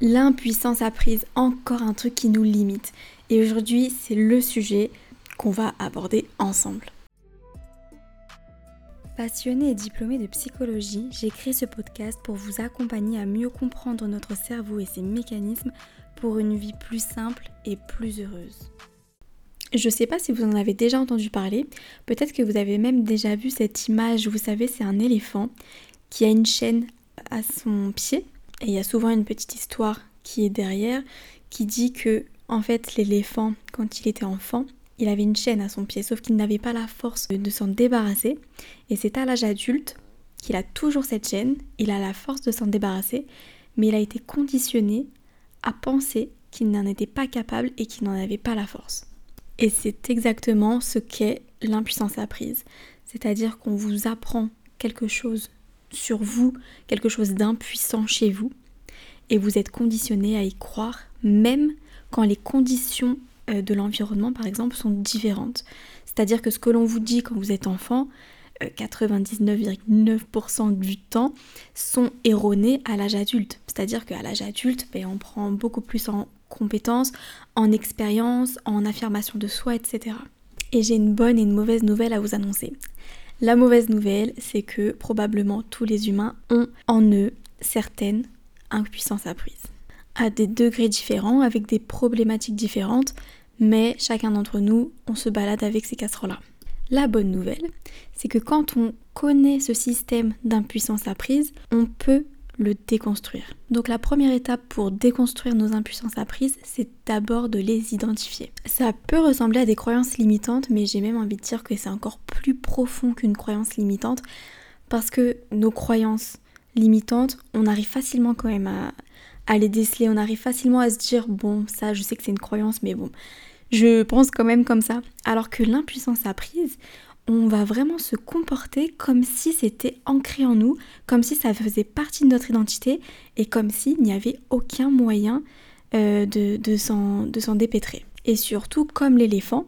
L'impuissance apprise, encore un truc qui nous limite. Et aujourd'hui, c'est le sujet qu'on va aborder ensemble. Passionnée et diplômée de psychologie, j'ai créé ce podcast pour vous accompagner à mieux comprendre notre cerveau et ses mécanismes pour une vie plus simple et plus heureuse. Je ne sais pas si vous en avez déjà entendu parler, peut-être que vous avez même déjà vu cette image, vous savez, c'est un éléphant qui a une chaîne à son pied et il y a souvent une petite histoire qui est derrière qui dit que en fait l'éléphant quand il était enfant il avait une chaîne à son pied sauf qu'il n'avait pas la force de s'en débarrasser et c'est à l'âge adulte qu'il a toujours cette chaîne, il a la force de s'en débarrasser mais il a été conditionné à penser qu'il n'en était pas capable et qu'il n'en avait pas la force. Et c'est exactement ce qu'est l'impuissance apprise. C'est-à-dire qu'on vous apprend quelque chose sur vous, quelque chose d'impuissant chez vous, et vous êtes conditionné à y croire, même quand les conditions euh, de l'environnement, par exemple, sont différentes. C'est-à-dire que ce que l'on vous dit quand vous êtes enfant, 99,9% euh, du temps sont erronés à l'âge adulte. C'est-à-dire qu'à l'âge adulte, ben, on prend beaucoup plus en compétences, en expérience, en affirmation de soi, etc. Et j'ai une bonne et une mauvaise nouvelle à vous annoncer. La mauvaise nouvelle, c'est que probablement tous les humains ont en eux certaines impuissances apprises. À des degrés différents, avec des problématiques différentes, mais chacun d'entre nous, on se balade avec ces casseroles-là. La bonne nouvelle, c'est que quand on connaît ce système d'impuissance apprise, on peut le déconstruire. Donc la première étape pour déconstruire nos impuissances apprises, c'est d'abord de les identifier. Ça peut ressembler à des croyances limitantes, mais j'ai même envie de dire que c'est encore plus profond qu'une croyance limitante, parce que nos croyances limitantes, on arrive facilement quand même à, les déceler, on arrive facilement à se dire, bon, ça je sais que c'est une croyance, mais bon, je pense quand même comme ça. Alors que l'impuissance apprise, on va vraiment se comporter comme si c'était ancré en nous, comme si ça faisait partie de notre identité et comme s'il n'y avait aucun moyen euh, de, de s'en dépêtrer. Et surtout, comme l'éléphant,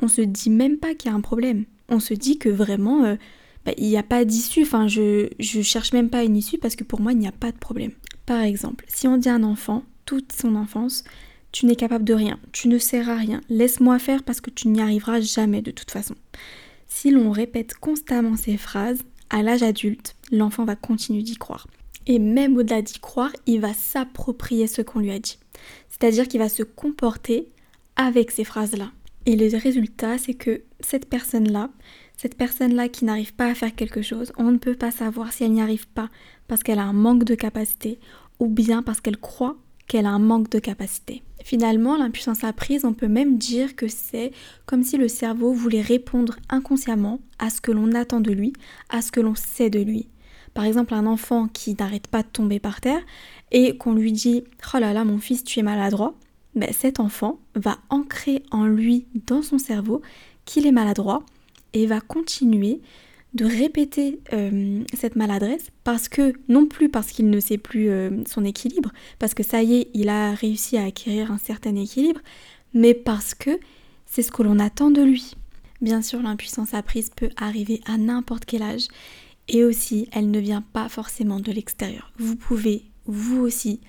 on se dit même pas qu'il y a un problème. On se dit que vraiment, euh, bah, il n'y a pas d'issue. Enfin, je, je cherche même pas une issue parce que pour moi, il n'y a pas de problème. Par exemple, si on dit à un enfant, toute son enfance, tu n'es capable de rien, tu ne sers à rien, laisse-moi faire parce que tu n'y arriveras jamais de toute façon. Si l'on répète constamment ces phrases, à l'âge adulte, l'enfant va continuer d'y croire. Et même au-delà d'y croire, il va s'approprier ce qu'on lui a dit. C'est-à-dire qu'il va se comporter avec ces phrases-là. Et le résultat, c'est que cette personne-là, cette personne-là qui n'arrive pas à faire quelque chose, on ne peut pas savoir si elle n'y arrive pas parce qu'elle a un manque de capacité ou bien parce qu'elle croit qu'elle a un manque de capacité. Finalement, l'impuissance apprise, on peut même dire que c'est comme si le cerveau voulait répondre inconsciemment à ce que l'on attend de lui, à ce que l'on sait de lui. Par exemple, un enfant qui n'arrête pas de tomber par terre et qu'on lui dit Oh là là, mon fils, tu es maladroit, ben, cet enfant va ancrer en lui, dans son cerveau, qu'il est maladroit et va continuer de répéter euh, cette maladresse parce que, non plus parce qu'il ne sait plus euh, son équilibre, parce que ça y est, il a réussi à acquérir un certain équilibre, mais parce que c'est ce que l'on attend de lui. Bien sûr, l'impuissance apprise peut arriver à n'importe quel âge et aussi, elle ne vient pas forcément de l'extérieur. Vous pouvez, vous aussi,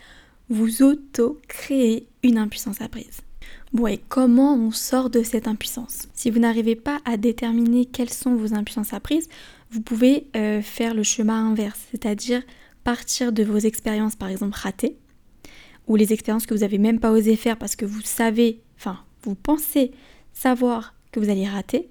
vous auto-créer une impuissance apprise. Et comment on sort de cette impuissance? Si vous n'arrivez pas à déterminer quelles sont vos impuissances apprises, vous pouvez euh, faire le chemin inverse, c'est-à-dire partir de vos expériences, par exemple, ratées, ou les expériences que vous n'avez même pas osé faire parce que vous savez, enfin, vous pensez savoir que vous allez rater.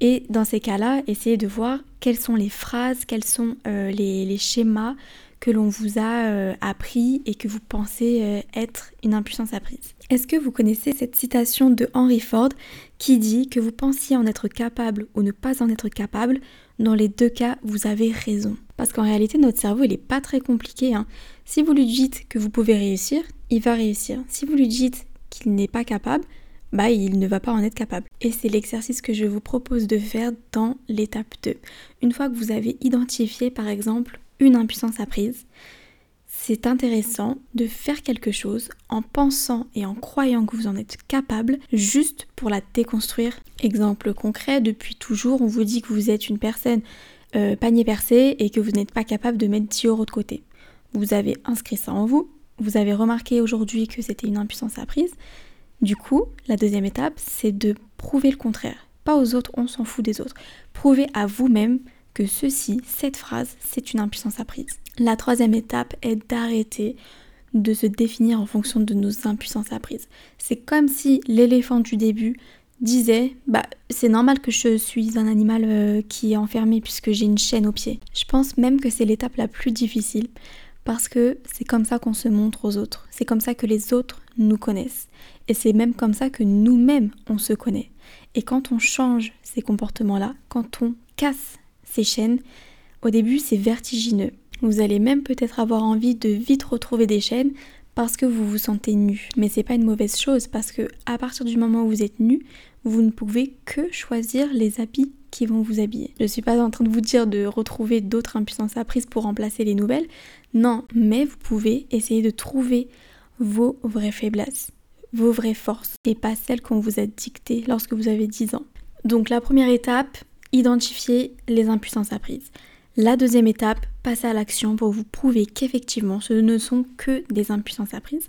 Et dans ces cas-là, essayez de voir quelles sont les phrases, quels sont euh, les, schémas que l'on vous a euh, appris et que vous pensez être une impuissance apprise. Est-ce que vous connaissez cette citation de Henry Ford qui dit que vous pensiez en être capable ou ne pas en être capable, dans les deux cas, vous avez raison. Parce qu'en réalité, notre cerveau, il n'est pas très compliqué. Hein. Si vous lui dites que vous pouvez réussir, il va réussir. Si vous lui dites qu'il n'est pas capable, bah il ne va pas en être capable. Et c'est l'exercice que je vous propose de faire dans l'étape 2. Une fois que vous avez identifié par exemple une impuissance apprise, c'est intéressant de faire quelque chose en pensant et en croyant que vous en êtes capable juste pour la déconstruire. Exemple concret, depuis toujours on vous dit que vous êtes une personne euh, panier percé et que vous n'êtes pas capable de mettre 10 euros de côté. Vous avez inscrit ça en vous, vous avez remarqué aujourd'hui que c'était une impuissance apprise. Du coup, la deuxième étape, c'est de prouver le contraire. Pas aux autres, on s'en fout des autres. Prouvez à vous-même que ceci, cette phrase, c'est une impuissance apprise. La troisième étape est d'arrêter de se définir en fonction de nos impuissances apprises. C'est comme si l'éléphant du début disait bah c'est normal que je suis un animal euh, qui est enfermé puisque j'ai une chaîne au pied. Je pense même que c'est l'étape la plus difficile parce que c'est comme ça qu'on se montre aux autres. C'est comme ça que les autres nous connaissent. Et c'est même comme ça que nous-mêmes on se connaît. Et quand on change ces comportements-là, quand on casse ces chaînes, au début c'est vertigineux. Vous allez même peut-être avoir envie de vite retrouver des chaînes parce que vous vous sentez nu. Mais c'est pas une mauvaise chose parce que à partir du moment où vous êtes nu, vous ne pouvez que choisir les habits qui vont vous habiller. Je suis pas en train de vous dire de retrouver d'autres impuissances apprises pour remplacer les nouvelles. Non, mais vous pouvez essayer de trouver vos vraies faiblesses, vos vraies forces et pas celles qu'on vous a dictées lorsque vous avez 10 ans. Donc la première étape, identifier les impuissances apprises. La deuxième étape, passer à l'action pour vous prouver qu'effectivement ce ne sont que des impuissances apprises,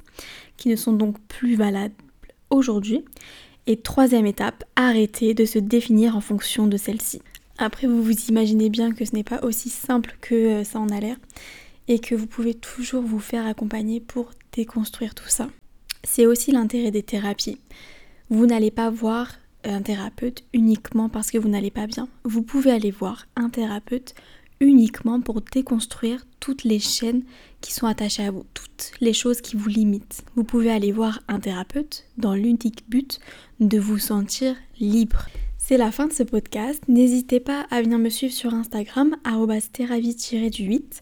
qui ne sont donc plus valables aujourd'hui. Et troisième étape, arrêter de se définir en fonction de celle-ci. Après, vous vous imaginez bien que ce n'est pas aussi simple que euh, ça en a l'air et que vous pouvez toujours vous faire accompagner pour déconstruire tout ça. C'est aussi l'intérêt des thérapies. Vous n'allez pas voir un thérapeute uniquement parce que vous n'allez pas bien. Vous pouvez aller voir un thérapeute uniquement pour déconstruire toutes les chaînes qui sont attachées à vous, toutes les choses qui vous limitent. Vous pouvez aller voir un thérapeute dans l'unique but de vous sentir libre. C'est la fin de ce podcast. N'hésitez pas à venir me suivre sur Instagram, theravi-du8.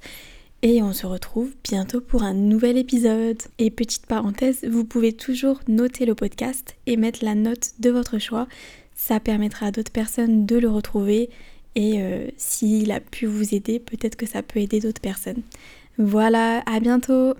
Et on se retrouve bientôt pour un nouvel épisode. Et petite parenthèse, vous pouvez toujours noter le podcast et mettre la note de votre choix. Ça permettra à d'autres personnes de le retrouver et euh, s'il a pu vous aider, peut-être que ça peut aider d'autres personnes. Voilà, à bientôt